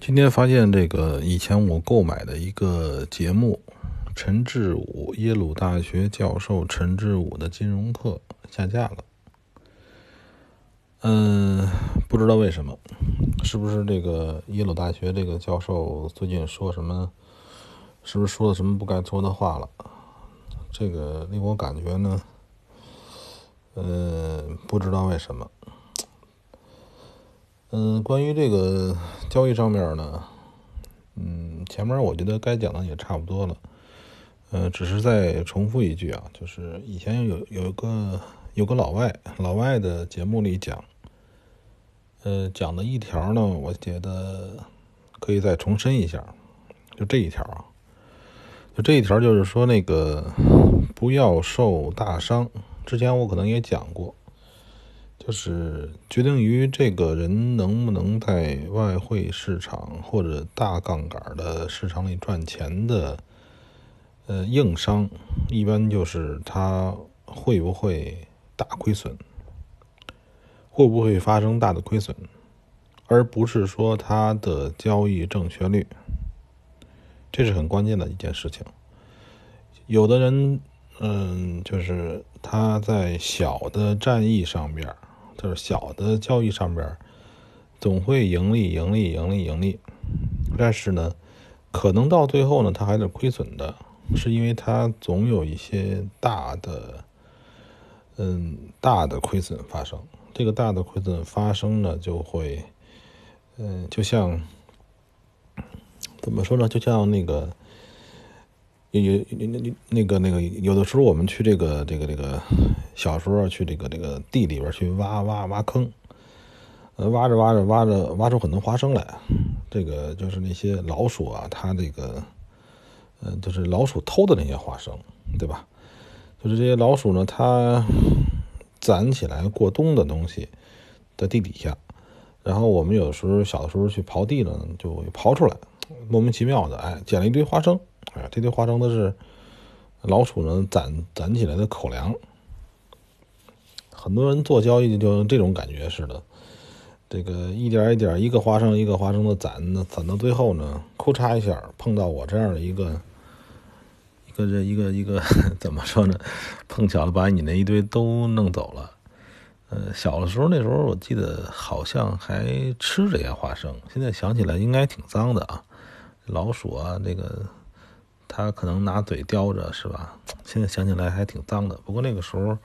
今天发现这个以前我购买的一个节目，陈志武耶鲁大学教授陈志武的金融课下架了。嗯，不知道为什么，是不是这个耶鲁大学这个教授最近说什么？是不是说了什么不该说的话了？这个令我感觉呢，呃，不知道为什么。嗯，关于这个交易上面呢，嗯，前面我觉得该讲的也差不多了，呃，只是再重复一句啊，就是以前有有一个有个老外，老外的节目里讲，呃，讲的一条呢，我觉得可以再重申一下，就这一条啊，就这一条就是说那个不要受大伤，之前我可能也讲过。就是决定于这个人能不能在外汇市场或者大杠杆的市场里赚钱的，呃，硬伤，一般就是他会不会大亏损，会不会发生大的亏损，而不是说他的交易正确率，这是很关键的一件事情。有的人，嗯，就是他在小的战役上边。就是小的交易上边，总会盈利、盈利、盈利、盈利，但是呢，可能到最后呢，它还是亏损的，是因为它总有一些大的，嗯，大的亏损发生。这个大的亏损发生呢，就会，嗯，就像怎么说呢？就像那个。有有那那个那个有的时候我们去这个这个这个小时候去这个这个地里边去挖挖挖坑，呃挖着挖着挖着挖出很多花生来，这个就是那些老鼠啊，它这个呃就是老鼠偷的那些花生，对吧？就是这些老鼠呢，它 攒起来过冬的东西在地底下，然后我们有时候小的时候去刨地呢，就刨出来，莫名其妙的哎捡了一堆花生。哎，这堆花生都是老鼠呢攒攒起来的口粮。很多人做交易就这种感觉似的，这个一点一点，一个花生一个花生的攒，攒到最后呢，咔嚓一下碰到我这样的一个一个这一个一个 怎么说呢？碰巧了把你那一堆都弄走了。呃，小的时候那时候我记得好像还吃这些花生，现在想起来应该挺脏的啊，老鼠啊这个。他可能拿嘴叼着，是吧？现在想起来还挺脏的。不过那个时候，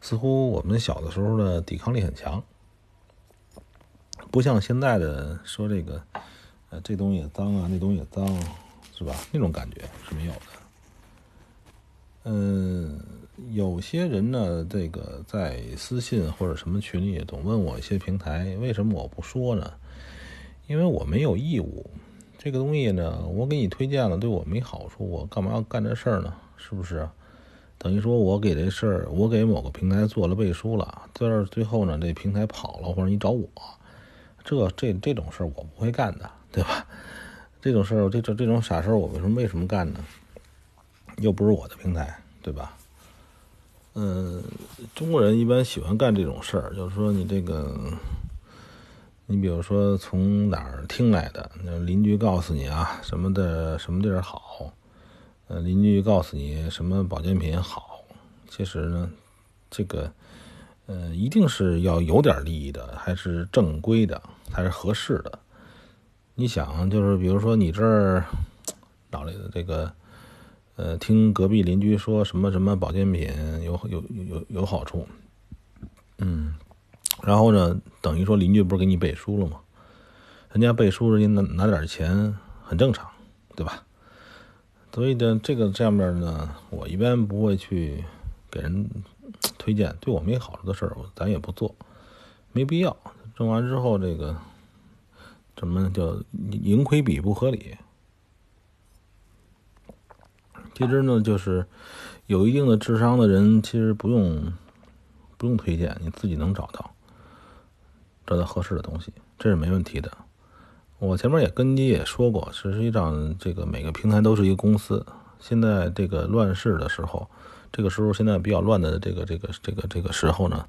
似乎我们小的时候的抵抗力很强，不像现在的说这个，呃，这东西也脏啊，那东西也脏，是吧？那种感觉是没有的。嗯，有些人呢，这个在私信或者什么群里总问我一些平台，为什么我不说呢？因为我没有义务。这个东西呢，我给你推荐了，对我没好处，我干嘛要干这事儿呢？是不是？等于说我给这事儿，我给某个平台做了背书了，在这最后呢，这平台跑了，或者你找我，这这这种事儿我不会干的，对吧？这种事儿，这这这种傻事儿，我为什么为什么干呢？又不是我的平台，对吧？嗯，中国人一般喜欢干这种事儿，就是说你这个。你比如说从哪儿听来的？那邻居告诉你啊，什么的什么地儿好？呃，邻居告诉你什么保健品好？其实呢，这个呃，一定是要有点利益的，还是正规的，才是合适的。你想，就是比如说你这儿脑里的这个呃，听隔壁邻居说什么什么保健品有有有有好处，嗯。然后呢，等于说邻居不是给你背书了吗？人家背书，人家拿拿点钱很正常，对吧？所以呢，这个这样面呢，我一般不会去给人推荐对我没好处的事儿，咱也不做，没必要。挣完之后，这个怎么叫盈亏比不合理？其实呢，就是有一定的智商的人，其实不用不用推荐，你自己能找到。找到合适的东西，这是没问题的。我前面也跟你也说过，实际上这个每个平台都是一个公司。现在这个乱世的时候，这个时候现在比较乱的这个这个这个这个时候呢，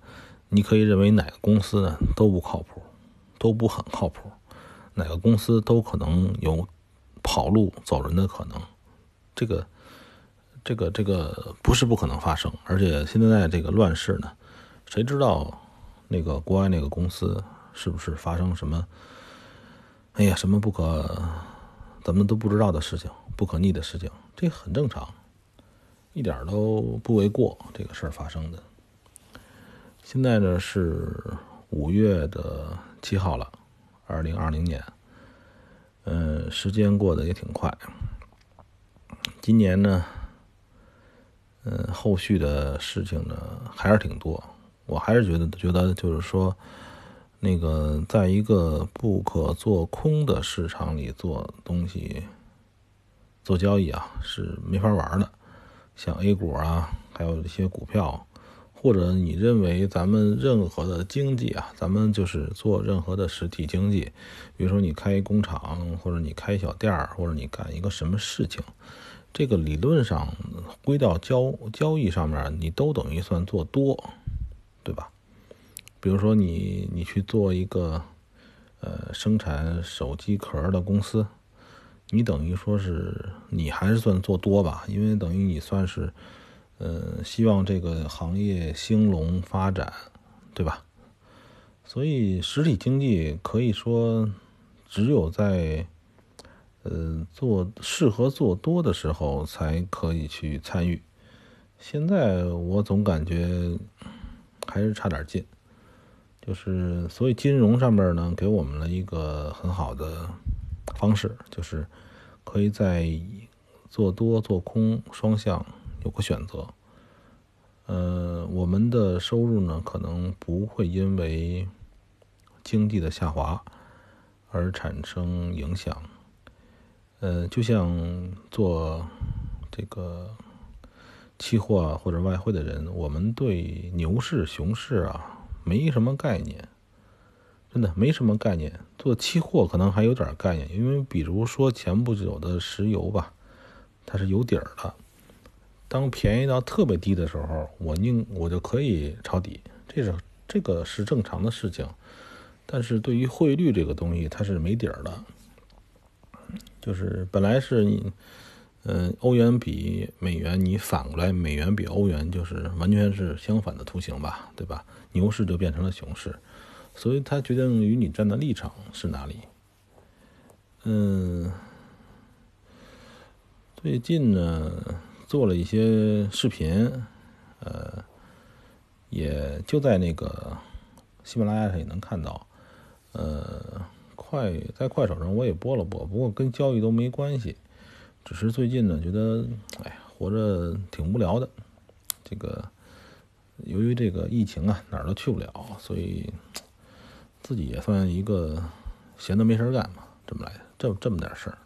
你可以认为哪个公司呢都不靠谱，都不很靠谱。哪个公司都可能有跑路走人的可能，这个这个这个不是不可能发生，而且现在这个乱世呢，谁知道那个国外那个公司是不是发生什么？哎呀，什么不可咱们都不知道的事情，不可逆的事情，这很正常，一点都不为过。这个事儿发生的，现在呢是五月的七号了。二零二零年，嗯，时间过得也挺快。今年呢，嗯，后续的事情呢还是挺多。我还是觉得，觉得就是说，那个在一个不可做空的市场里做东西、做交易啊，是没法玩的。像 A 股啊，还有一些股票。或者你认为咱们任何的经济啊，咱们就是做任何的实体经济，比如说你开工厂，或者你开小店儿，或者你干一个什么事情，这个理论上归到交交易上面，你都等于算做多，对吧？比如说你你去做一个呃生产手机壳的公司，你等于说是你还是算做多吧，因为等于你算是。呃，希望这个行业兴隆发展，对吧？所以实体经济可以说只有在呃做适合做多的时候才可以去参与。现在我总感觉还是差点劲，就是所以金融上面呢给我们了一个很好的方式，就是可以在做多做空双向。有个选择，呃，我们的收入呢，可能不会因为经济的下滑而产生影响。呃，就像做这个期货或者外汇的人，我们对牛市、熊市啊没什么概念，真的没什么概念。做期货可能还有点概念，因为比如说前不久的石油吧，它是有底儿的。当便宜到特别低的时候，我宁我就可以抄底，这是这个是正常的事情。但是对于汇率这个东西，它是没底儿的，就是本来是你，嗯，欧元比美元，你反过来美元比欧元，就是完全是相反的图形吧，对吧？牛市就变成了熊市，所以它决定于你站的立场是哪里。嗯，最近呢。做了一些视频，呃，也就在那个喜马拉雅上也能看到，呃，快在快手上我也播了播，不过跟交易都没关系，只是最近呢觉得，哎呀，活着挺无聊的，这个由于这个疫情啊，哪儿都去不了，所以自己也算一个闲的没事干嘛，这么来的，这这么点事儿。